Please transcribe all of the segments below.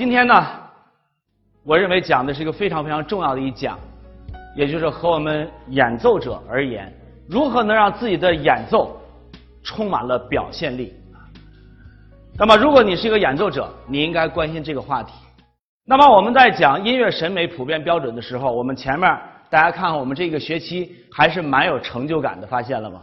今天呢，我认为讲的是一个非常非常重要的一讲，也就是和我们演奏者而言，如何能让自己的演奏充满了表现力。那么，如果你是一个演奏者，你应该关心这个话题。那么，我们在讲音乐审美普遍标准的时候，我们前面大家看，我们这个学期还是蛮有成就感的，发现了吗？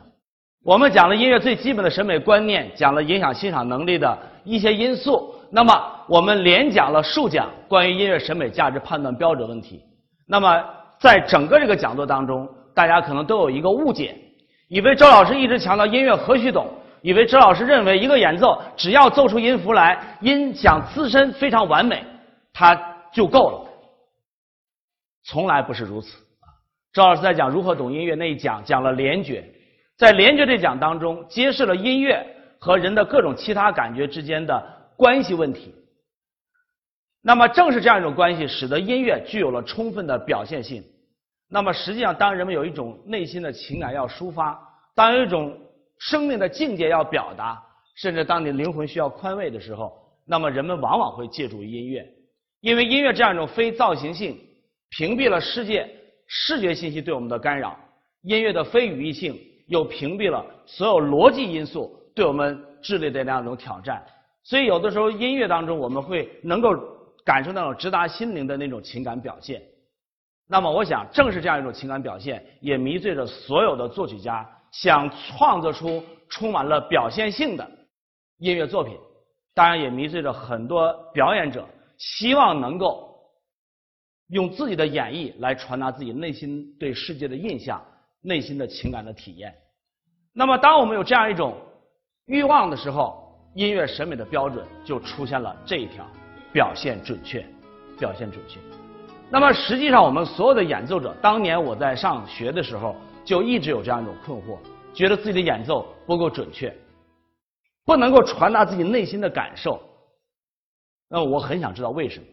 我们讲了音乐最基本的审美观念，讲了影响欣赏能力的一些因素。那么，我们连讲了数讲关于音乐审美价值判断标准问题。那么，在整个这个讲座当中，大家可能都有一个误解，以为周老师一直强调音乐何须懂，以为周老师认为一个演奏只要奏出音符来，音响自身非常完美，它就够了。从来不是如此啊。周老师在讲如何懂音乐那一讲讲了联觉。在联觉这讲当中，揭示了音乐和人的各种其他感觉之间的关系问题。那么，正是这样一种关系，使得音乐具有了充分的表现性。那么，实际上，当人们有一种内心的情感要抒发，当有一种生命的境界要表达，甚至当你灵魂需要宽慰的时候，那么人们往往会借助于音乐，因为音乐这样一种非造型性，屏蔽了世界视觉信息对我们的干扰，音乐的非语义性。又屏蔽了所有逻辑因素对我们智力的那样一种挑战，所以有的时候音乐当中我们会能够感受那种直达心灵的那种情感表现。那么，我想正是这样一种情感表现，也迷醉着所有的作曲家想创作出充满了表现性的音乐作品，当然也迷醉着很多表演者希望能够用自己的演绎来传达自己内心对世界的印象。内心的情感的体验。那么，当我们有这样一种欲望的时候，音乐审美的标准就出现了这一条：表现准确，表现准确。那么，实际上我们所有的演奏者，当年我在上学的时候就一直有这样一种困惑，觉得自己的演奏不够准确，不能够传达自己内心的感受。那我很想知道为什么。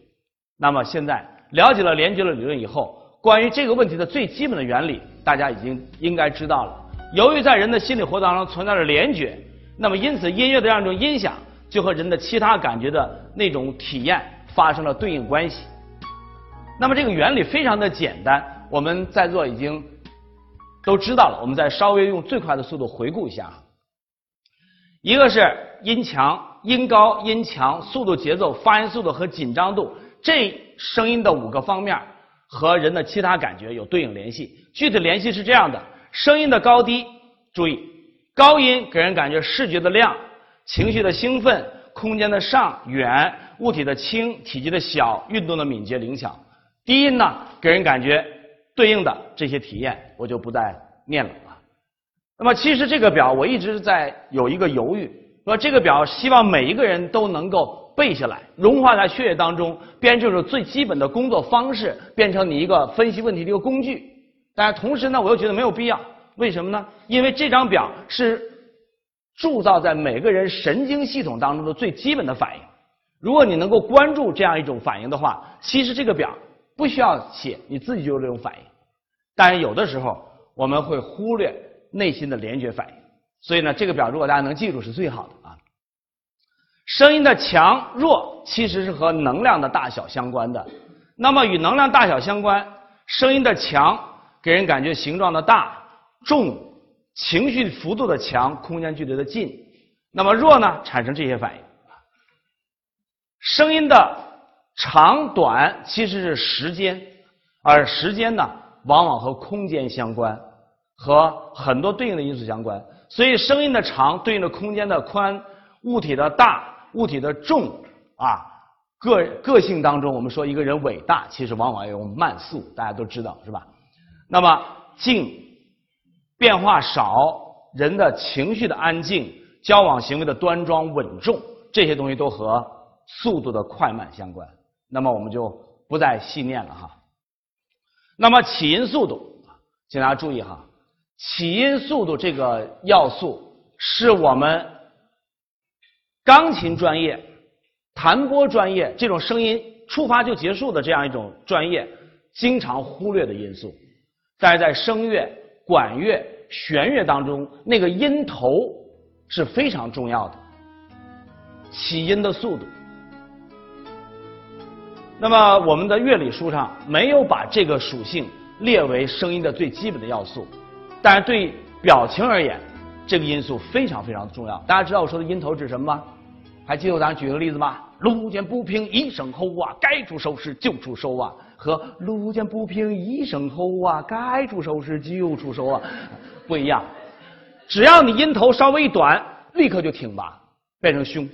那么，现在了解了联觉的理论以后。关于这个问题的最基本的原理，大家已经应该知道了。由于在人的心理活动当中存在着联觉，那么因此音乐的这样一种音响就和人的其他感觉的那种体验发生了对应关系。那么这个原理非常的简单，我们在座已经都知道了。我们再稍微用最快的速度回顾一下：一个是音强、音高、音强、速度、节奏、发音速度和紧张度，这声音的五个方面。和人的其他感觉有对应联系，具体联系是这样的：声音的高低，注意，高音给人感觉视觉的亮、情绪的兴奋、空间的上远、物体的轻、体积的小、运动的敏捷灵巧；低音呢，给人感觉对应的这些体验，我就不再念了啊。那么，其实这个表我一直在有一个犹豫，说这个表希望每一个人都能够。背下来，融化在血液当中，变成最基本的工作方式，变成你一个分析问题的一个工具。但同时呢，我又觉得没有必要。为什么呢？因为这张表是铸造在每个人神经系统当中的最基本的反应。如果你能够关注这样一种反应的话，其实这个表不需要写，你自己就有这种反应。但是有的时候我们会忽略内心的联觉反应，所以呢，这个表如果大家能记住是最好的啊。声音的强弱其实是和能量的大小相关的。那么与能量大小相关，声音的强给人感觉形状的大、重、情绪幅度的强、空间距离的近。那么弱呢，产生这些反应。声音的长短其实是时间，而时间呢，往往和空间相关，和很多对应的因素相关。所以声音的长对应的空间的宽，物体的大。物体的重啊，个个性当中，我们说一个人伟大，其实往往有慢速，大家都知道是吧？那么静，变化少，人的情绪的安静，交往行为的端庄稳重，这些东西都和速度的快慢相关。那么我们就不再细念了哈。那么起音速度，请大家注意哈，起音速度这个要素是我们。钢琴专业、弹拨专业这种声音触发就结束的这样一种专业，经常忽略的因素，但是在声乐、管乐、弦乐当中，那个音头是非常重要的。起音的速度，那么我们的乐理书上没有把这个属性列为声音的最基本的要素，但是对表情而言，这个因素非常非常重要。大家知道我说的音头指什么吗？还记得我当时举个例子吗？路见不平一声吼啊，该出手时就出手啊，和路见不平一声吼啊，该出手时就出手啊，不一样。只要你音头稍微一短，立刻就挺拔，变成凶。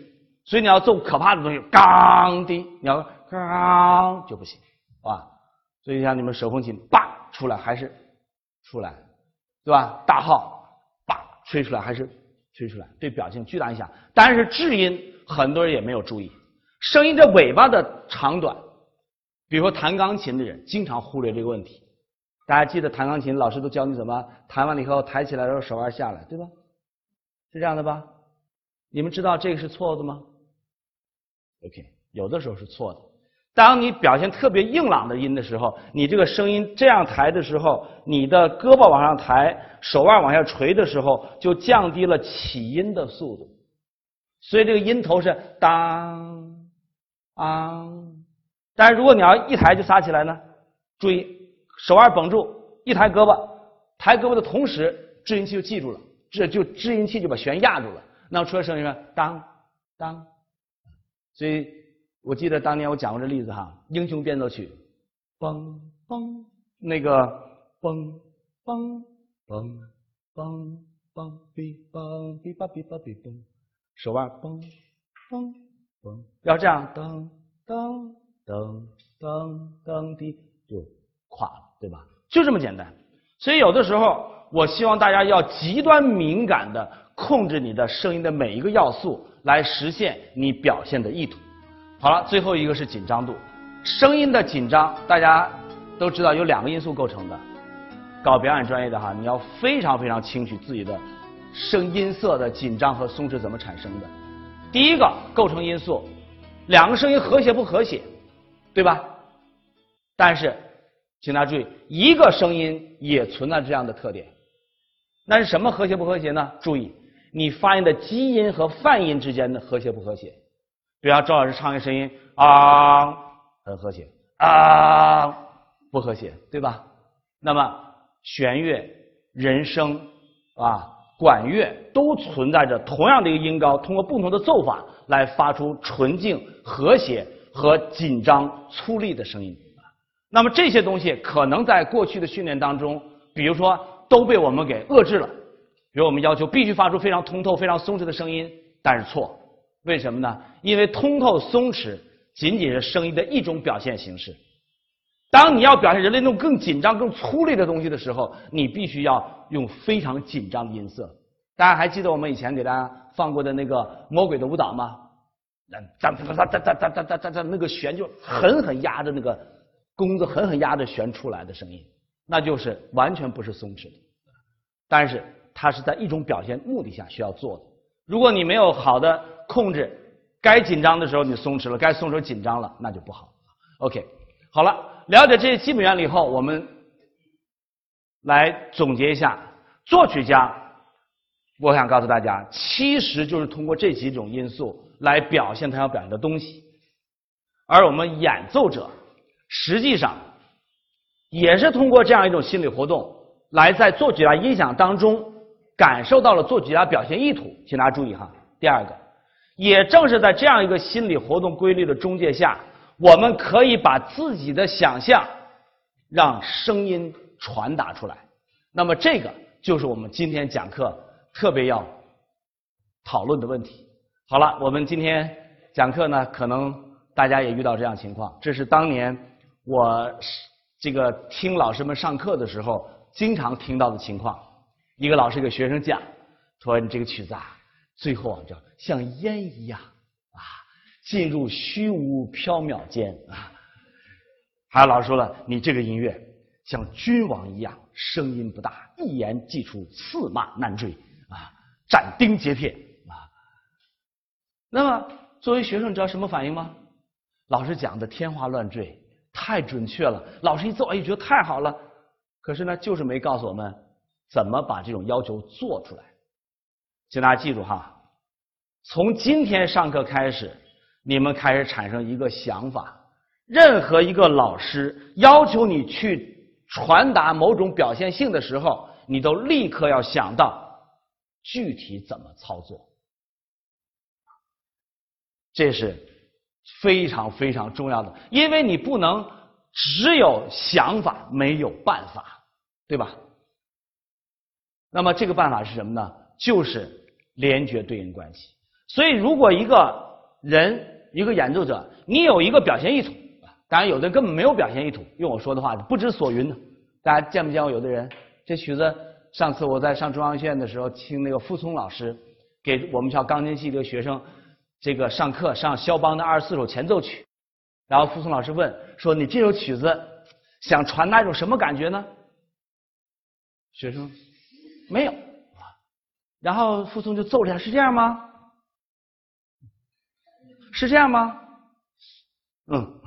所以你要奏可怕的东西，刚的，你要刚就不行，啊。所以像你们手风琴，叭出来还是出来，对吧？大号，叭吹出来还是吹出来，对表情巨大影响。但是至音，很多人也没有注意，声音的尾巴的长短，比如说弹钢琴的人，经常忽略这个问题。大家记得弹钢琴，老师都教你怎么弹完了以后抬起来，然后手腕下来，对吧？是这样的吧？你们知道这个是错的吗？OK，有的时候是错的。当你表现特别硬朗的音的时候，你这个声音这样抬的时候，你的胳膊往上抬，手腕往下垂的时候，就降低了起音的速度。所以这个音头是当昂。但是如果你要一抬就撒起来呢？注意。手腕绷住，一抬胳膊，抬胳膊的同时，制音器就记住了，这就制音器就把弦压住了，那出来声音是当当。所以我记得当年我讲过这例子哈，《英雄变奏曲》，嘣嘣，那个嘣嘣嘣嘣嘣哔嘣哔吧哔吧哔嘣，手腕嘣嘣要这样噔噔噔噔噔的就垮了。对吧？就这么简单。所以有的时候，我希望大家要极端敏感的控制你的声音的每一个要素，来实现你表现的意图。好了，最后一个是紧张度。声音的紧张，大家都知道有两个因素构成的。搞表演专业的哈，你要非常非常清楚自己的声音色的紧张和松弛怎么产生的。第一个构成因素，两个声音和谐不和谐，对吧？但是。请大家注意，一个声音也存在这样的特点。那是什么和谐不和谐呢？注意，你发音的基音和泛音之间的和谐不和谐。比方周老师唱一个声音啊，很和谐啊，不和谐，对吧？那么弦乐、人声啊、管乐都存在着同样的一个音高，通过不同的奏法来发出纯净、和谐和紧张、粗粝的声音。那么这些东西可能在过去的训练当中，比如说都被我们给遏制了。比如我们要求必须发出非常通透、非常松弛的声音，但是错。为什么呢？因为通透、松弛仅仅是声音的一种表现形式。当你要表现人类那种更紧张、更粗粝的东西的时候，你必须要用非常紧张的音色。大家还记得我们以前给大家放过的那个魔鬼的舞蹈吗？哒哒哒哒哒哒哒哒哒哒，那个弦就狠狠压着那个。弓子狠狠压着弦出来的声音，那就是完全不是松弛的，但是它是在一种表现目的下需要做的。如果你没有好的控制，该紧张的时候你松弛了，该松弛紧张了，那就不好。OK，好了，了解这些基本原理以后，我们来总结一下，作曲家，我想告诉大家，其实就是通过这几种因素来表现他要表现的东西，而我们演奏者。实际上，也是通过这样一种心理活动，来在作曲家音响当中感受到了作曲家表现意图。请大家注意哈，第二个，也正是在这样一个心理活动规律的中介下，我们可以把自己的想象让声音传达出来。那么这个就是我们今天讲课特别要讨论的问题。好了，我们今天讲课呢，可能大家也遇到这样情况，这是当年。我这个听老师们上课的时候，经常听到的情况，一个老师给学生讲，说你这个曲子啊，最后啊叫像烟一样，进入虚无缥缈间啊。还有老师说了，你这个音乐像君王一样，声音不大，一言既出，驷马难追啊，斩钉截铁啊。那么作为学生，你知道什么反应吗？老师讲的天花乱坠。太准确了，老师一做，哎，觉得太好了。可是呢，就是没告诉我们怎么把这种要求做出来。请大家记住哈，从今天上课开始，你们开始产生一个想法：任何一个老师要求你去传达某种表现性的时候，你都立刻要想到具体怎么操作。这是非常非常重要的，因为你不能只有想法没有办法，对吧？那么这个办法是什么呢？就是联觉对应关系。所以，如果一个人一个演奏者，你有一个表现意图，当然有的根本没有表现意图，用我说的话，不知所云呢。大家见没见过有的人？这曲子上次我在上中央学院的时候，听那个傅聪老师给我们校钢琴系的学生。这个上课上肖邦的二十四首前奏曲，然后傅聪老师问说：“你这首曲子想传达一种什么感觉呢？”学生没有，然后傅聪就奏了一下，是这样吗？是这样吗？嗯，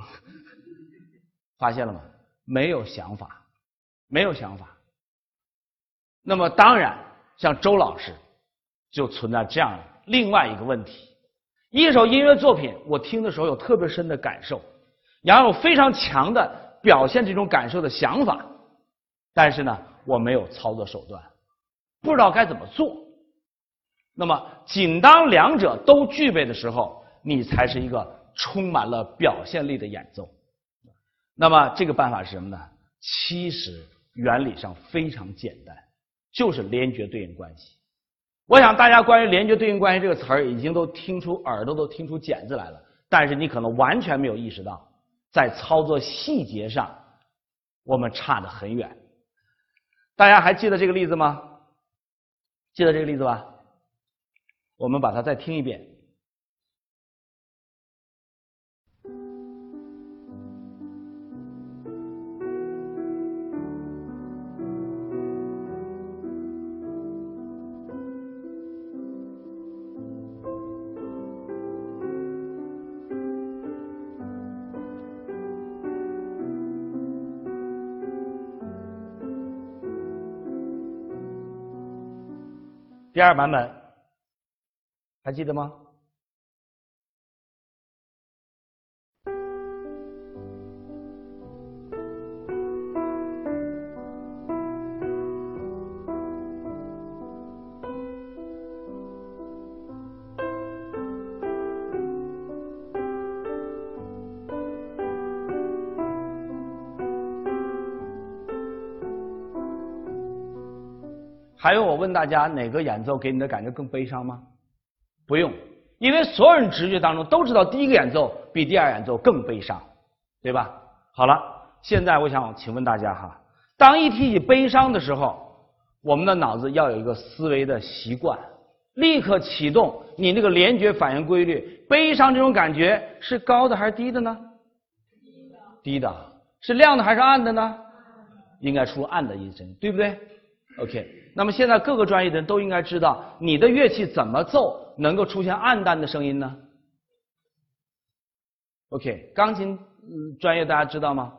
发现了吗？没有想法，没有想法。那么当然，像周老师就存在这样另外一个问题。一首音乐作品，我听的时候有特别深的感受，然后有非常强的表现这种感受的想法，但是呢，我没有操作手段，不知道该怎么做。那么，仅当两者都具备的时候，你才是一个充满了表现力的演奏。那么，这个办法是什么呢？其实原理上非常简单，就是联觉对应关系。我想大家关于联觉对应关系这个词儿已经都听出耳朵都听出茧子来了，但是你可能完全没有意识到，在操作细节上我们差得很远。大家还记得这个例子吗？记得这个例子吧？我们把它再听一遍。第二版本还记得吗？还用我问大家哪个演奏给你的感觉更悲伤吗？不用，因为所有人直觉当中都知道第一个演奏比第二演奏更悲伤，对吧？好了，现在我想请问大家哈，当一提起悲伤的时候，我们的脑子要有一个思维的习惯，立刻启动你那个联觉反应规律。悲伤这种感觉是高的还是低的呢？低的。低的，是亮的还是暗的呢？应该出暗的音声，对不对？OK。那么现在各个专业的人都应该知道，你的乐器怎么奏能够出现暗淡的声音呢？OK，钢琴专业大家知道吗？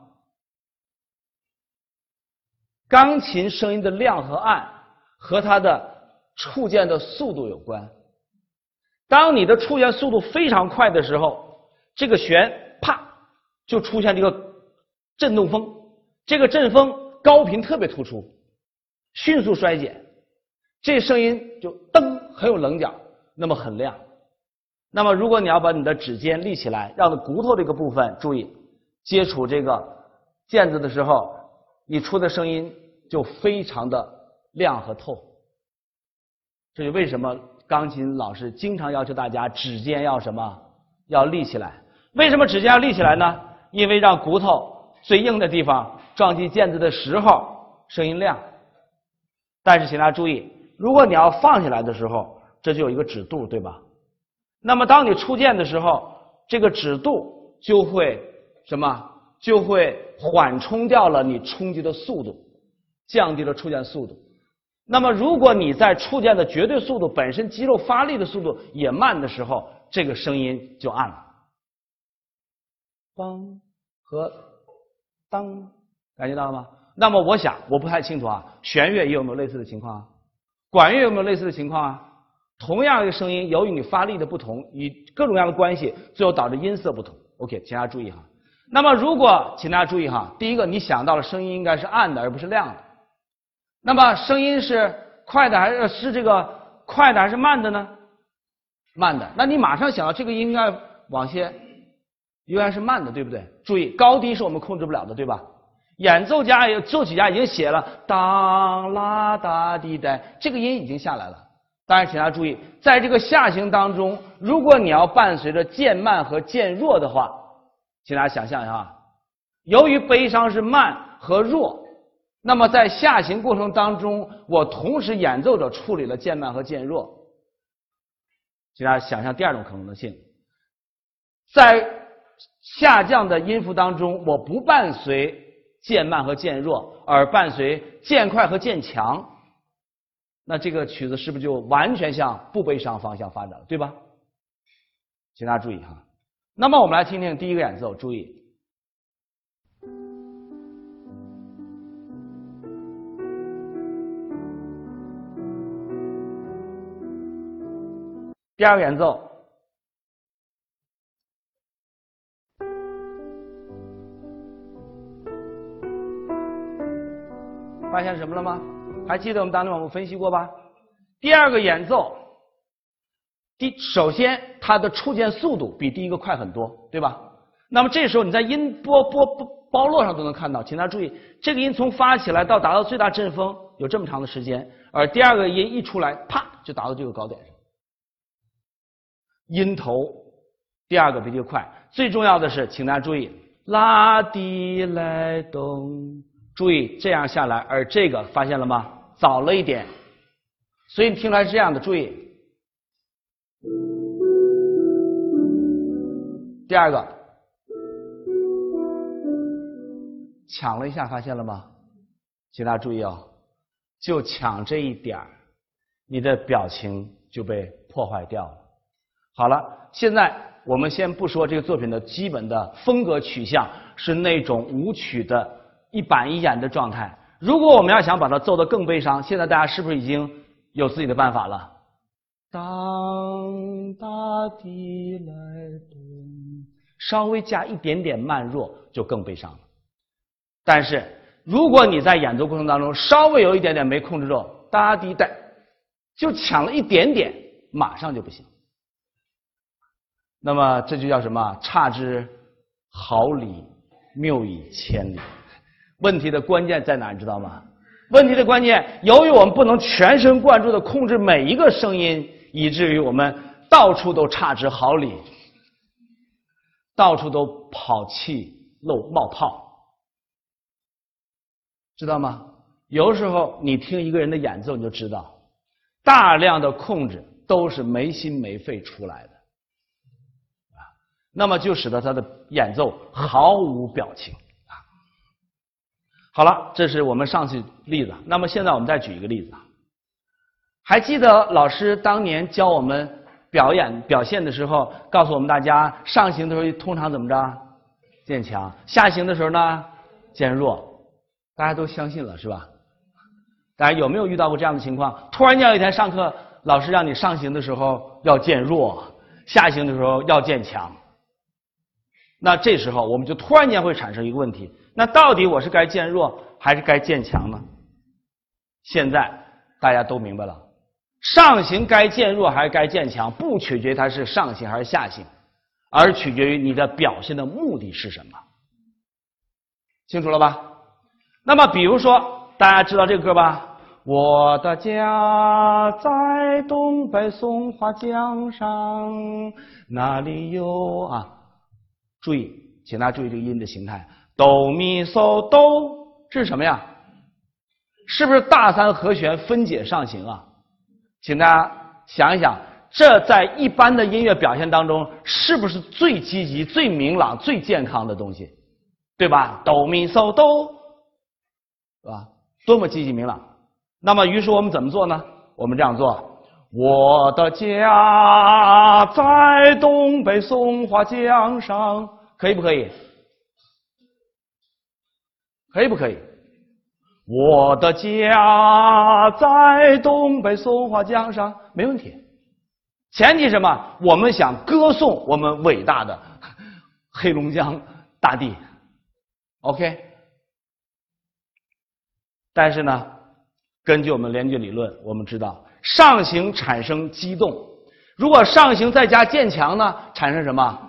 钢琴声音的亮和暗和它的触键的速度有关。当你的触键速度非常快的时候，这个弦啪就出现这个振动风，这个振风高频特别突出。迅速衰减，这声音就噔很有棱角，那么很亮。那么如果你要把你的指尖立起来，让骨头这个部分注意接触这个键子的时候，你出的声音就非常的亮和透。这就为什么钢琴老师经常要求大家指尖要什么要立起来？为什么指尖要立起来呢？因为让骨头最硬的地方撞击键子的时候，声音亮。但是请大家注意，如果你要放下来的时候，这就有一个指度，对吧？那么当你触键的时候，这个指度就会什么？就会缓冲掉了你冲击的速度，降低了触键速度。那么如果你在触键的绝对速度本身肌肉发力的速度也慢的时候，这个声音就暗了。梆和当，感觉到了吗？那么我想，我不太清楚啊，弦乐也有没有类似的情况啊？管乐有没有类似的情况啊？同样一个声音，由于你发力的不同，与各种各样的关系，最后导致音色不同。OK，请大家注意哈。那么如果，请大家注意哈，第一个你想到了声音应该是暗的而不是亮的。那么声音是快的还是是这个快的还是慢的呢？慢的。那你马上想到这个音应该往些，应该是慢的，对不对？注意高低是我们控制不了的，对吧？演奏家也作曲家已经写了当啦哒滴哒，这个音已经下来了。当然，请大家注意，在这个下行当中，如果你要伴随着渐慢和渐弱的话，请大家想象一下，由于悲伤是慢和弱，那么在下行过程当中，我同时演奏者处理了渐慢和渐弱。请大家想象第二种可能性，在下降的音符当中，我不伴随渐慢和渐弱，而伴随渐快和渐强。那这个曲子是不是就完全向不悲伤方向发展了，对吧？请大家注意哈。那么我们来听听第一个演奏，注意。第二个演奏，发现什么了吗？还记得我们当年我们分析过吧？第二个演奏，第首先它的触键速度比第一个快很多，对吧？那么这时候你在音波波波包络上都能看到，请大家注意，这个音从发起来到达到最大阵风有这么长的时间，而第二个音一出来，啪就达到这个高点上。音头第二个比这个快，最重要的是，请大家注意，拉低来咚，注意这样下来，而这个发现了吗？早了一点，所以你听出来是这样的。注意，第二个抢了一下，发现了吗？请大家注意哦，就抢这一点，你的表情就被破坏掉了。好了，现在我们先不说这个作品的基本的风格取向是那种舞曲的一板一眼的状态。如果我们要想把它奏得更悲伤，现在大家是不是已经有自己的办法了？当大地来动，稍微加一点点慢弱就更悲伤了。但是如果你在演奏过程当中稍微有一点点没控制住，哒滴带，就抢了一点点，马上就不行。那么这就叫什么？差之毫厘，谬以千里。问题的关键在哪？你知道吗？问题的关键，由于我们不能全神贯注的控制每一个声音，以至于我们到处都差之毫厘，到处都跑气漏冒泡，知道吗？有时候你听一个人的演奏，你就知道，大量的控制都是没心没肺出来的，啊，那么就使得他的演奏毫无表情。好了，这是我们上次例子。那么现在我们再举一个例子。还记得老师当年教我们表演表现的时候，告诉我们大家上行的时候通常怎么着？渐强。下行的时候呢？渐弱。大家都相信了是吧？大家有没有遇到过这样的情况？突然间有一天上课，老师让你上行的时候要渐弱，下行的时候要渐强。那这时候我们就突然间会产生一个问题。那到底我是该渐弱还是该渐强呢？现在大家都明白了，上行该渐弱还是该渐强，不取决于它是上行还是下行，而取决于你的表现的目的是什么。清楚了吧？那么比如说，大家知道这个歌吧？我的家在东北松花江上，哪里有啊？注意，请大家注意这个音的形态。哆咪嗦哆，这是什么呀？是不是大三和弦分解上行啊？请大家想一想，这在一般的音乐表现当中，是不是最积极、最明朗、最健康的东西？对吧？哆咪嗦哆，是吧？多么积极明朗！那么，于是我们怎么做呢？我们这样做：我的家在东北松花江上，可以不可以？可以不可以？我的家在东北松花江上，没问题。前提什么？我们想歌颂我们伟大的黑龙江大地，OK。但是呢，根据我们联觉理论，我们知道上行产生激动，如果上行再加渐强呢，产生什么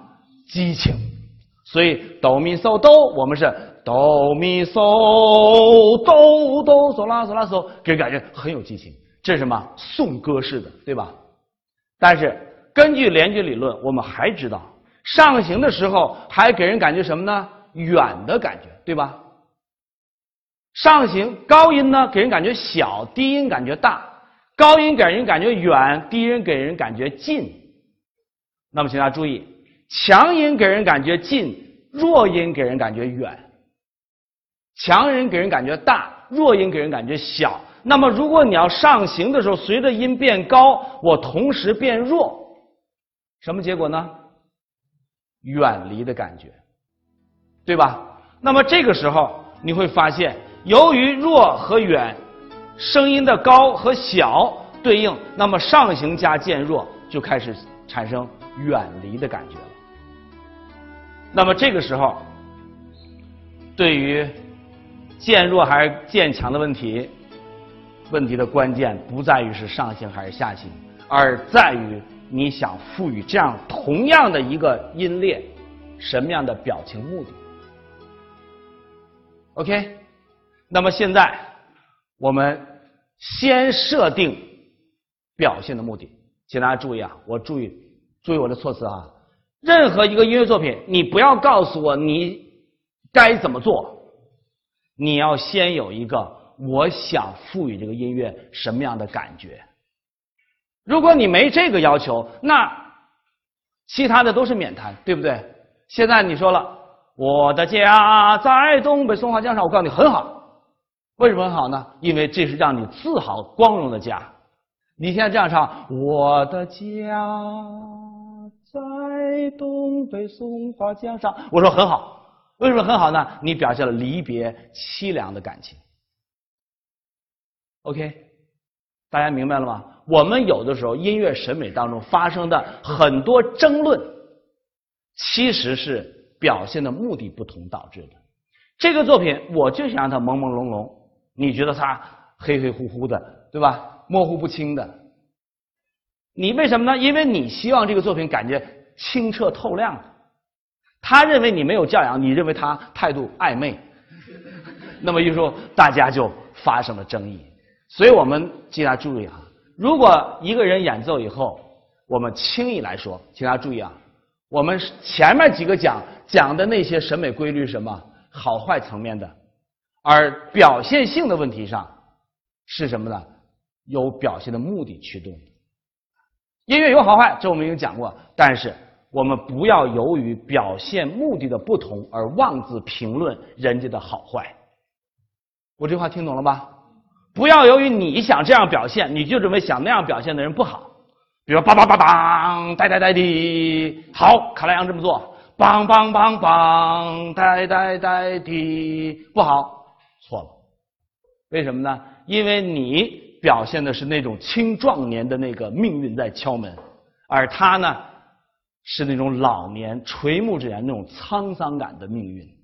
激情？所以哆咪嗦哆，我们是哆咪嗦哆哆嗦拉嗦拉嗦，给人感觉很有激情。这是什么？颂歌式的，对吧？但是根据联觉理论，我们还知道上行的时候还给人感觉什么呢？远的感觉，对吧？上行高音呢，给人感觉小；低音感觉大。高音给人感觉远，低音给人感觉近。那么，请大家注意，强音给人感觉近，弱音给人感觉远。强音给人感觉大，弱音给人感觉小。那么，如果你要上行的时候，随着音变高，我同时变弱，什么结果呢？远离的感觉，对吧？那么这个时候你会发现。由于弱和远，声音的高和小对应，那么上行加渐弱就开始产生远离的感觉了。那么这个时候，对于渐弱还是渐强的问题，问题的关键不在于是上行还是下行，而在于你想赋予这样同样的一个音列什么样的表情目的。OK。那么现在，我们先设定表现的目的，请大家注意啊，我注意注意我的措辞啊。任何一个音乐作品，你不要告诉我你该怎么做，你要先有一个我想赋予这个音乐什么样的感觉。如果你没这个要求，那其他的都是免谈，对不对？现在你说了，我的家在东北松花江上，我告诉你很好。为什么很好呢？因为这是让你自豪、光荣的家。你现在这样唱：“我的家在东北松花江上。”我说很好。为什么很好呢？你表现了离别凄凉的感情。OK，大家明白了吗？我们有的时候音乐审美当中发生的很多争论，其实是表现的目的不同导致的。这个作品，我就想让它朦朦胧胧。你觉得它黑黑乎乎的，对吧？模糊不清的。你为什么呢？因为你希望这个作品感觉清澈透亮。他认为你没有教养，你认为他态度暧昧。那么，于是大家就发生了争议。所以我们请大家注意啊，如果一个人演奏以后，我们轻易来说，请大家注意啊，我们前面几个讲讲的那些审美规律什么？好坏层面的。而表现性的问题上是什么呢？有表现的目的驱动。音乐有好坏，这我们已经讲过。但是我们不要由于表现目的的不同而妄自评论人家的好坏。我这话听懂了吧？不要由于你想这样表现，你就认为想那样表现的人不好。比如梆梆梆梆，呆呆呆的，好，卡拉扬这么做，梆梆梆梆，呆呆呆的，不好。错了，为什么呢？因为你表现的是那种青壮年的那个命运在敲门，而他呢，是那种老年垂暮之年那种沧桑感的命运。